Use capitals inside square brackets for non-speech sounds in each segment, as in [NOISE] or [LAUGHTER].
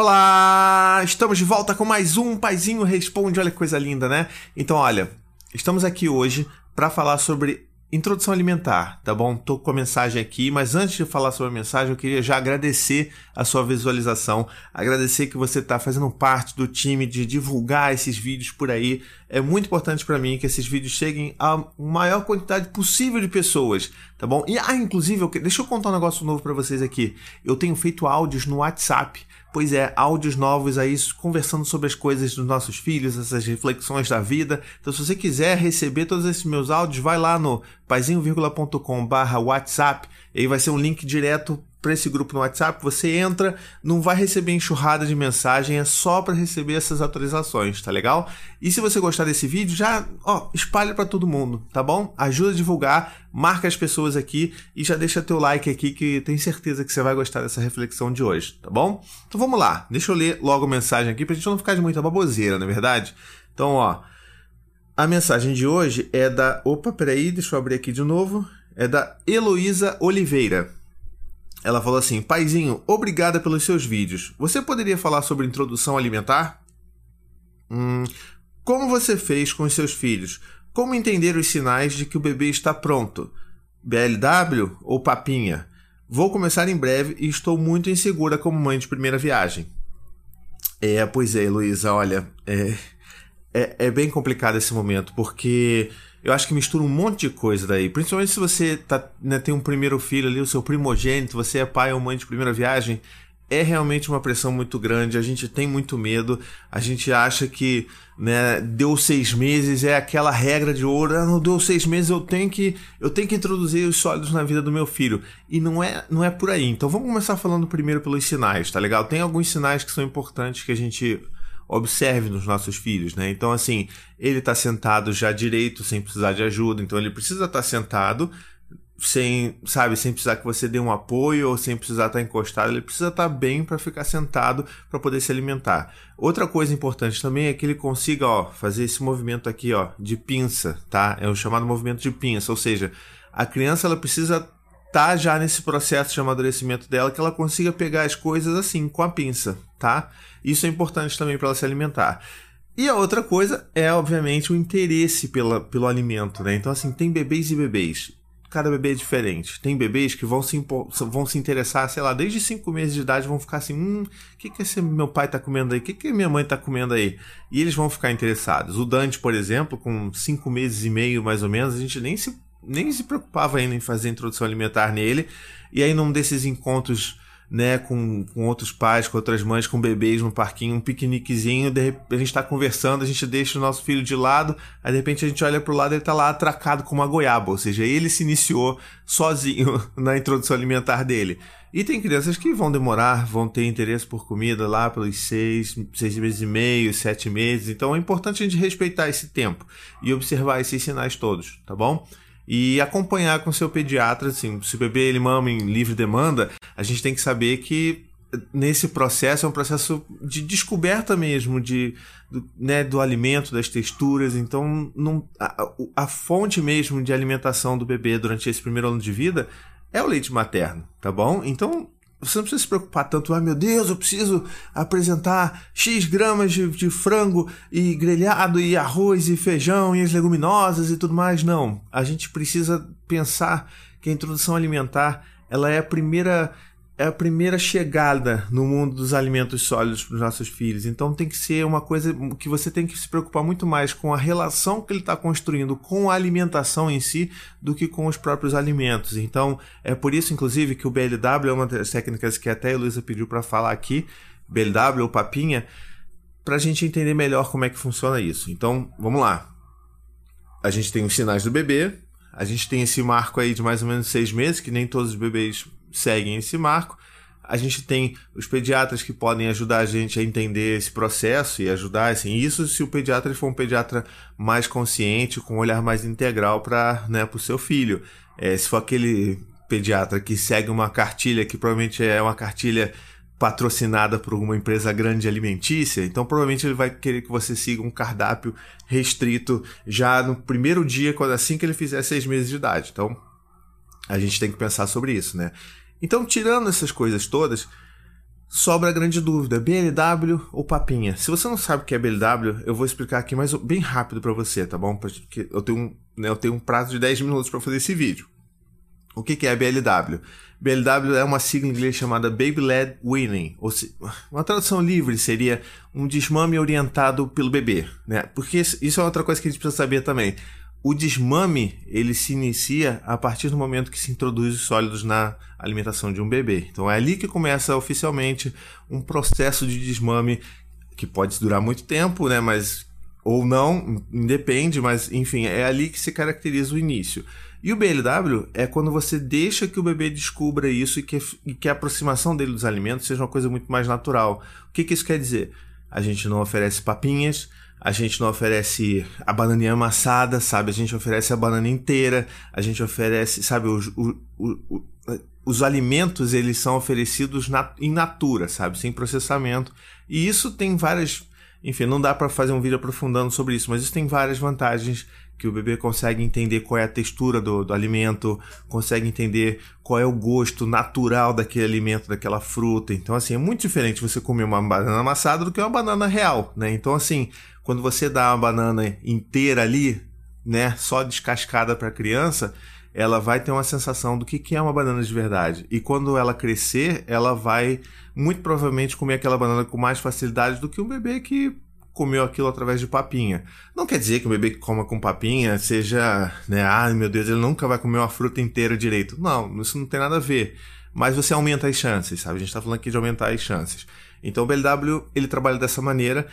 Olá! Estamos de volta com mais um Paizinho Responde. Olha que coisa linda, né? Então, olha, estamos aqui hoje para falar sobre introdução alimentar, tá bom? Tô com a mensagem aqui, mas antes de falar sobre a mensagem, eu queria já agradecer a sua visualização, agradecer que você está fazendo parte do time de divulgar esses vídeos por aí. É muito importante para mim que esses vídeos cheguem a maior quantidade possível de pessoas, tá bom? E ah, inclusive, eu, deixa eu contar um negócio novo para vocês aqui. Eu tenho feito áudios no WhatsApp Pois é, áudios novos aí conversando sobre as coisas dos nossos filhos, essas reflexões da vida. Então, se você quiser receber todos esses meus áudios, vai lá no paizinho.com/whatsapp, aí vai ser um link direto para esse grupo no WhatsApp, você entra, não vai receber enxurrada de mensagem, é só para receber essas atualizações, tá legal? E se você gostar desse vídeo, já, ó, espalha para todo mundo, tá bom? Ajuda a divulgar, marca as pessoas aqui e já deixa teu like aqui que tenho certeza que você vai gostar dessa reflexão de hoje, tá bom? Então vamos lá, deixa eu ler logo a mensagem aqui pra gente não ficar de muita baboseira, não é verdade? Então, ó, a mensagem de hoje é da, opa, peraí, deixa eu abrir aqui de novo, é da Heloísa Oliveira. Ela falou assim: Paizinho, obrigada pelos seus vídeos. Você poderia falar sobre introdução alimentar? Hum, como você fez com os seus filhos? Como entender os sinais de que o bebê está pronto? BLW ou papinha? Vou começar em breve e estou muito insegura como mãe de primeira viagem. É, pois é, Luísa, olha, é, é, é bem complicado esse momento, porque eu acho que mistura um monte de coisa daí. Principalmente se você tá, né, tem um primeiro filho ali, o seu primogênito, você é pai ou mãe de primeira viagem, é realmente uma pressão muito grande. A gente tem muito medo. A gente acha que né, deu seis meses é aquela regra de ouro. Ah, não deu seis meses, eu tenho que eu tenho que introduzir os sólidos na vida do meu filho. E não é não é por aí. Então vamos começar falando primeiro pelos sinais, tá legal? Tem alguns sinais que são importantes que a gente observe nos nossos filhos, né? Então, assim, ele está sentado já direito, sem precisar de ajuda, então ele precisa estar tá sentado sem, sabe, sem precisar que você dê um apoio ou sem precisar estar tá encostado, ele precisa estar tá bem para ficar sentado para poder se alimentar. Outra coisa importante também é que ele consiga, ó, fazer esse movimento aqui, ó, de pinça, tá? É o chamado movimento de pinça, ou seja, a criança ela precisa tá já nesse processo de amadurecimento dela que ela consiga pegar as coisas assim com a pinça, tá? Isso é importante também para ela se alimentar. E a outra coisa é, obviamente, o interesse pela, pelo alimento, né? Então, assim, tem bebês e bebês. Cada bebê é diferente. Tem bebês que vão se, vão se interessar, sei lá, desde 5 meses de idade, vão ficar assim: hum, o que, que esse meu pai tá comendo aí? O que, que minha mãe tá comendo aí? E eles vão ficar interessados. O Dante, por exemplo, com 5 meses e meio mais ou menos, a gente nem se nem se preocupava ainda em fazer introdução alimentar nele. E aí, num desses encontros né, com, com outros pais, com outras mães, com bebês no parquinho, um piqueniquezinho, de repente, a gente está conversando, a gente deixa o nosso filho de lado, aí de repente a gente olha para o lado e ele está lá atracado com uma goiaba, ou seja, ele se iniciou sozinho [LAUGHS] na introdução alimentar dele. E tem crianças que vão demorar, vão ter interesse por comida lá pelos seis, seis meses e meio, sete meses, então é importante a gente respeitar esse tempo e observar esses sinais todos, tá bom? E acompanhar com seu pediatra, assim, se o bebê ele mama em livre demanda, a gente tem que saber que nesse processo é um processo de descoberta mesmo de do, né, do alimento, das texturas. Então, não, a, a, fonte mesmo de alimentação do bebê durante esse primeiro ano de vida é o leite materno, tá bom? Então, você não precisa se preocupar tanto, ah, meu Deus, eu preciso apresentar X gramas de, de, frango e grelhado e arroz e feijão e as leguminosas e tudo mais. Não. A gente precisa pensar que a introdução alimentar ela é a primeira é a primeira chegada no mundo dos alimentos sólidos para os nossos filhos. Então tem que ser uma coisa que você tem que se preocupar muito mais com a relação que ele está construindo com a alimentação em si do que com os próprios alimentos. Então é por isso, inclusive, que o BLW é uma das técnicas que até a Luísa pediu para falar aqui, BLW ou papinha, para a gente entender melhor como é que funciona isso. Então vamos lá. A gente tem os sinais do bebê, a gente tem esse marco aí de mais ou menos seis meses, que nem todos os bebês seguem esse marco. A gente tem os pediatras que podem ajudar a gente a entender esse processo e ajudar, assim, isso se o pediatra for um pediatra mais consciente, com um olhar mais integral para né, o seu filho. É, se for aquele pediatra que segue uma cartilha que provavelmente é uma cartilha patrocinada por uma empresa grande alimentícia, então provavelmente ele vai querer que você siga um cardápio restrito já no primeiro dia, assim que ele fizer seis meses de idade. Então a gente tem que pensar sobre isso, né? Então, tirando essas coisas todas, sobra a grande dúvida: BLW ou papinha? Se você não sabe o que é BLW, eu vou explicar aqui mais bem rápido para você, tá bom? Porque eu tenho um, né, eu tenho um prazo de 10 minutos para fazer esse vídeo. O que, que é BLW? BLW é uma sigla em inglês chamada Baby Led Weaning, ou se, uma tradução livre seria um desmame orientado pelo bebê, né? Porque isso é outra coisa que a gente precisa saber também. O desmame ele se inicia a partir do momento que se introduz os sólidos na alimentação de um bebê. Então é ali que começa oficialmente um processo de desmame que pode durar muito tempo, né? Mas ou não, independe, mas enfim, é ali que se caracteriza o início. E o BLW é quando você deixa que o bebê descubra isso e que, e que a aproximação dele dos alimentos seja uma coisa muito mais natural. O que, que isso quer dizer? A gente não oferece papinhas, a gente não oferece a bananinha amassada, sabe? A gente oferece a banana inteira, a gente oferece, sabe? Os, o, o, os alimentos, eles são oferecidos na, in natura, sabe? Sem processamento. E isso tem várias... Enfim, não dá para fazer um vídeo aprofundando sobre isso, mas isso tem várias vantagens que o bebê consegue entender qual é a textura do, do alimento, consegue entender qual é o gosto natural daquele alimento, daquela fruta. Então, assim, é muito diferente você comer uma banana amassada do que uma banana real, né? Então, assim, quando você dá uma banana inteira ali, né, só descascada para a criança, ela vai ter uma sensação do que, que é uma banana de verdade. E quando ela crescer, ela vai muito provavelmente comer aquela banana com mais facilidade do que um bebê que comeu aquilo através de papinha. Não quer dizer que o bebê que coma com papinha seja, né, ai meu Deus, ele nunca vai comer uma fruta inteira direito. Não, isso não tem nada a ver. Mas você aumenta as chances, sabe? A gente está falando aqui de aumentar as chances. Então o BLW ele trabalha dessa maneira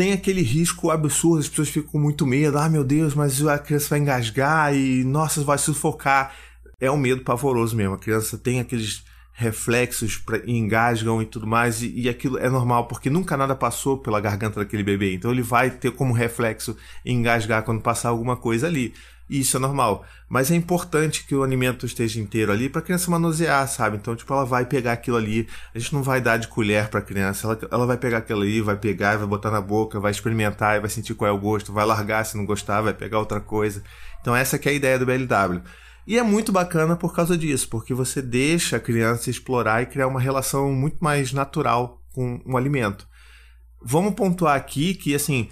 tem aquele risco absurdo, as pessoas ficam com muito medo. Ah, meu Deus, mas a criança vai engasgar e, nossa, vai sufocar. É um medo pavoroso mesmo. A criança tem aqueles reflexos pra, engasgam e tudo mais, e, e, aquilo é normal, porque nunca nada passou pela garganta daquele bebê. Então ele vai ter como reflexo engasgar quando passar alguma coisa ali. E isso é normal. Mas é importante que o alimento esteja inteiro ali para a criança manusear, sabe? Então, tipo, ela vai pegar aquilo ali. A gente não vai dar de colher para a criança. Ela, ela vai pegar aquilo ali, vai pegar, vai botar na boca, vai experimentar e vai sentir qual é o gosto. Vai largar se não gostar, vai pegar outra coisa. Então, essa que é a ideia do BLW. E é muito bacana por causa disso, porque você deixa a criança explorar e criar uma relação muito mais natural com o alimento. Vamos pontuar aqui que, assim,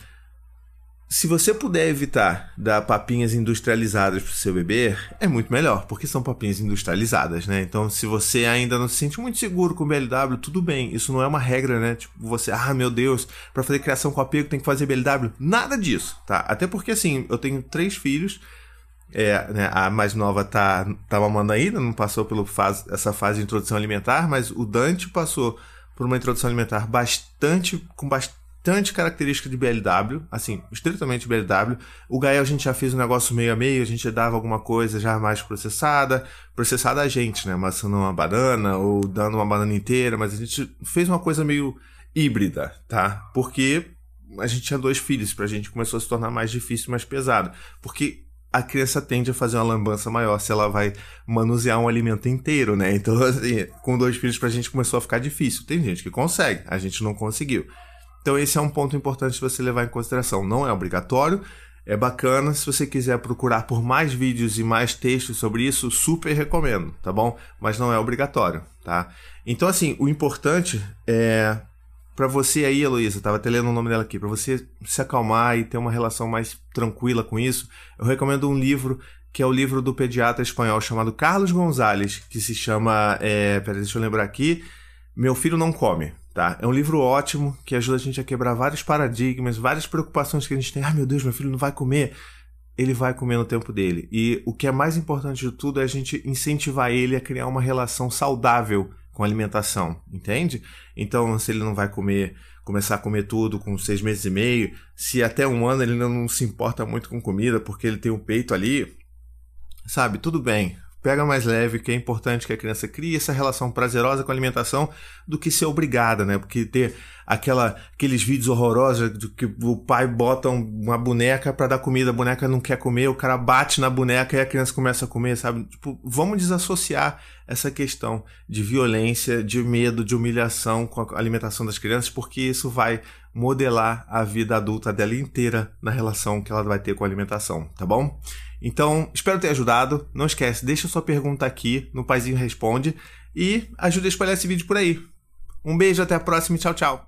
se você puder evitar dar papinhas industrializadas para o seu bebê, é muito melhor, porque são papinhas industrializadas, né? Então, se você ainda não se sente muito seguro com BLW, tudo bem. Isso não é uma regra, né? Tipo, você, ah, meu Deus, para fazer criação com apego tem que fazer BLW. Nada disso, tá? Até porque, assim, eu tenho três filhos. É, né, a mais nova tá, tá mamando ainda, não passou pela fase, essa fase de introdução alimentar, mas o Dante passou por uma introdução alimentar bastante com bastante bastante característica de BLW, assim, estritamente BLW. O Gael a gente já fez um negócio meio a meio, a gente já dava alguma coisa já mais processada, processada a gente, né, amassando uma banana ou dando uma banana inteira, mas a gente fez uma coisa meio híbrida, tá? Porque a gente tinha dois filhos, pra gente começou a se tornar mais difícil, mais pesado, porque a criança tende a fazer uma lambança maior se ela vai manusear um alimento inteiro, né? Então, [LAUGHS] assim, com dois filhos pra gente começou a ficar difícil. Tem gente que consegue, a gente não conseguiu. Então esse é um ponto importante você levar em consideração. Não é obrigatório, é bacana. Se você quiser procurar por mais vídeos e mais textos sobre isso, super recomendo, tá bom? Mas não é obrigatório, tá? Então assim, o importante é para você aí, Heloísa, tava até lendo o nome dela aqui, para você se acalmar e ter uma relação mais tranquila com isso, eu recomendo um livro que é o livro do pediatra espanhol chamado Carlos Gonzalez, que se chama, é, peraí, deixa eu lembrar aqui, Meu Filho Não Come. Tá? É um livro ótimo que ajuda a gente a quebrar vários paradigmas, várias preocupações que a gente tem. Ah, meu Deus, meu filho não vai comer. Ele vai comer no tempo dele. E o que é mais importante de tudo é a gente incentivar ele a criar uma relação saudável com alimentação, entende? Então, se ele não vai comer, começar a comer tudo com seis meses e meio, se até um ano ele não se importa muito com comida porque ele tem o peito ali, sabe? Tudo bem, pega mais leve, que é importante que a criança crie essa relação prazerosa com a alimentação do que ser obrigada, né? Porque ter aquela, aqueles vídeos horrorosos de que o pai bota uma boneca para dar comida, a boneca não quer comer, o cara bate na boneca e a criança começa a comer, sabe? Tipo, vamos desassociar essa questão de violência, de medo, de humilhação com a alimentação das crianças, porque isso vai modelar a vida adulta dela inteira na relação que ela vai ter com a alimentação, tá bom? Então, espero ter ajudado. Não esquece, deixa sua pergunta aqui no Paizinho Responde e ajude a espalhar esse vídeo por aí. Um beijo, até a próxima e tchau, tchau.